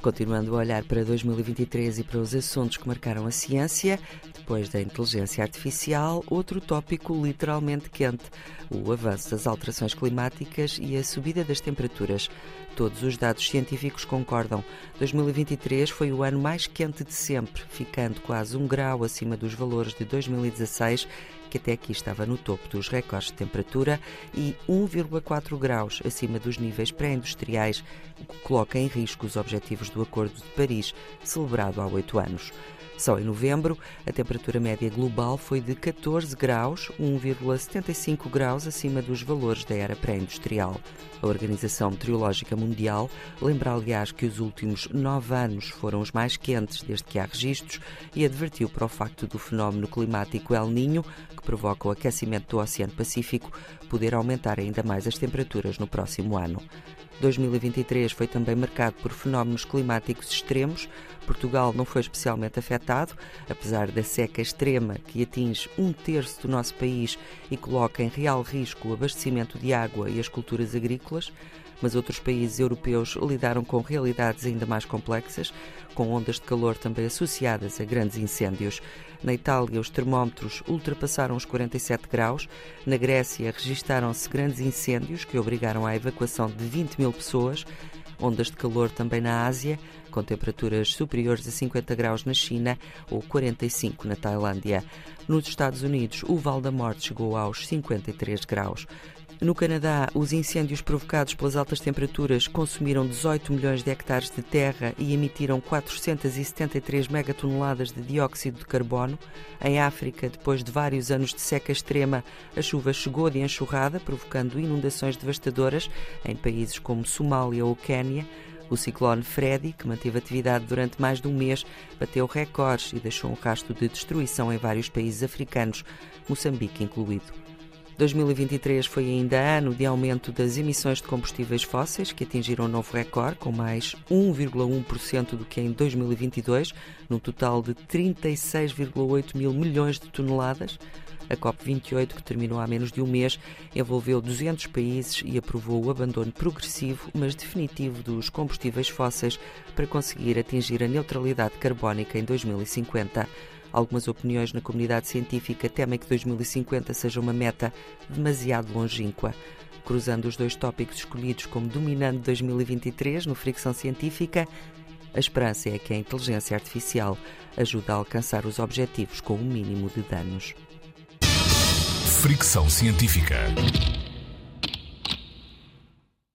Continuando a olhar para 2023 e para os assuntos que marcaram a ciência, depois da inteligência artificial, outro tópico literalmente quente: o avanço das alterações climáticas e a subida das temperaturas. Todos os dados científicos concordam. 2023 foi o ano mais quente de sempre, ficando quase um grau acima dos valores de 2016 que até aqui estava no topo dos recordes de temperatura, e 1,4 graus acima dos níveis pré-industriais, o que coloca em risco os objetivos do Acordo de Paris, celebrado há oito anos. Só em novembro, a temperatura média global foi de 14 graus, 1,75 graus acima dos valores da era pré-industrial. A Organização Meteorológica Mundial lembra, aliás, que os últimos nove anos foram os mais quentes desde que há registros e advertiu para o facto do fenómeno climático El Ninho, provoca o aquecimento do Oceano Pacífico, poder aumentar ainda mais as temperaturas no próximo ano. 2023 foi também marcado por fenómenos climáticos extremos. Portugal não foi especialmente afetado, apesar da seca extrema que atinge um terço do nosso país e coloca em real risco o abastecimento de água e as culturas agrícolas mas outros países europeus lidaram com realidades ainda mais complexas, com ondas de calor também associadas a grandes incêndios. Na Itália, os termómetros ultrapassaram os 47 graus. Na Grécia, registaram-se grandes incêndios que obrigaram à evacuação de 20 mil pessoas. Ondas de calor também na Ásia, com temperaturas superiores a 50 graus na China ou 45 na Tailândia. Nos Estados Unidos, o Val da Morte chegou aos 53 graus. No Canadá, os incêndios provocados pelas altas temperaturas consumiram 18 milhões de hectares de terra e emitiram 473 megatoneladas de dióxido de carbono. Em África, depois de vários anos de seca extrema, a chuva chegou de enxurrada, provocando inundações devastadoras em países como Somália ou Quénia. O ciclone Freddy, que manteve atividade durante mais de um mês, bateu recordes e deixou um rastro de destruição em vários países africanos, Moçambique incluído. 2023 foi ainda ano de aumento das emissões de combustíveis fósseis, que atingiram um novo recorde, com mais 1,1% do que em 2022, num total de 36,8 mil milhões de toneladas. A COP28, que terminou há menos de um mês, envolveu 200 países e aprovou o abandono progressivo, mas definitivo, dos combustíveis fósseis para conseguir atingir a neutralidade carbónica em 2050. Algumas opiniões na comunidade científica temem que 2050 seja uma meta demasiado longínqua. Cruzando os dois tópicos escolhidos como dominando 2023 no Fricção Científica, a esperança é que a inteligência artificial ajude a alcançar os objetivos com o mínimo de danos. Fricção Científica.